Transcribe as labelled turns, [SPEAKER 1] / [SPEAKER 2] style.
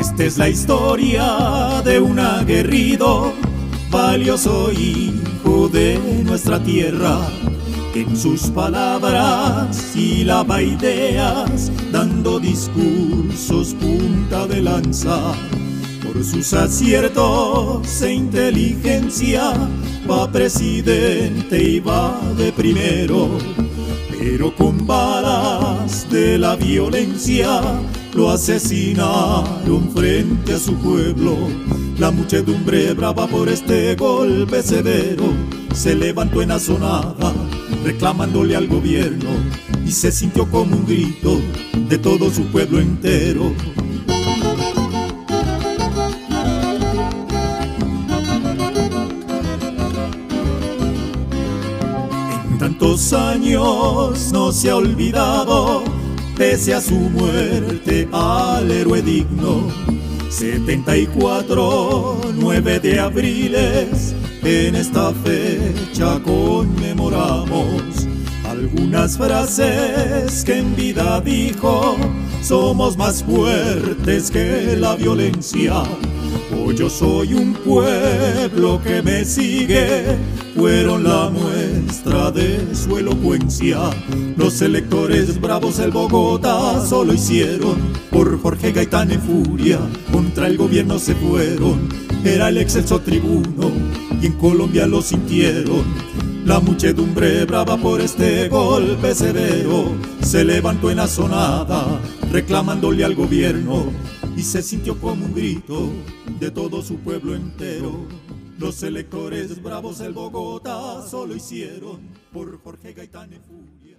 [SPEAKER 1] Esta es la historia de un aguerrido, valioso hijo de nuestra tierra, que en sus palabras hilaba ideas, dando discursos punta de lanza. Por sus aciertos e inteligencia, va presidente y va de primero pero con balas de la violencia lo asesinaron frente a su pueblo. La muchedumbre brava por este golpe severo se levantó en azonada reclamándole al gobierno y se sintió como un grito de todo su pueblo entero. Tantos años no se ha olvidado, pese a su muerte, al héroe digno. 74, 9 de abriles, en esta fecha conmemoramos algunas frases que en vida dijo, somos más fuertes que la violencia. Hoy yo soy un pueblo que me sigue, fueron la de su elocuencia. Los electores bravos del Bogotá solo hicieron por Jorge Gaitán en furia, contra el gobierno se fueron, era el excelso tribuno y en Colombia lo sintieron. La muchedumbre brava por este golpe severo se levantó en azonada reclamándole al gobierno y se sintió como un grito de todo su pueblo entero. Los electores bravos del Bogotá solo hicieron por Jorge Gaitán en.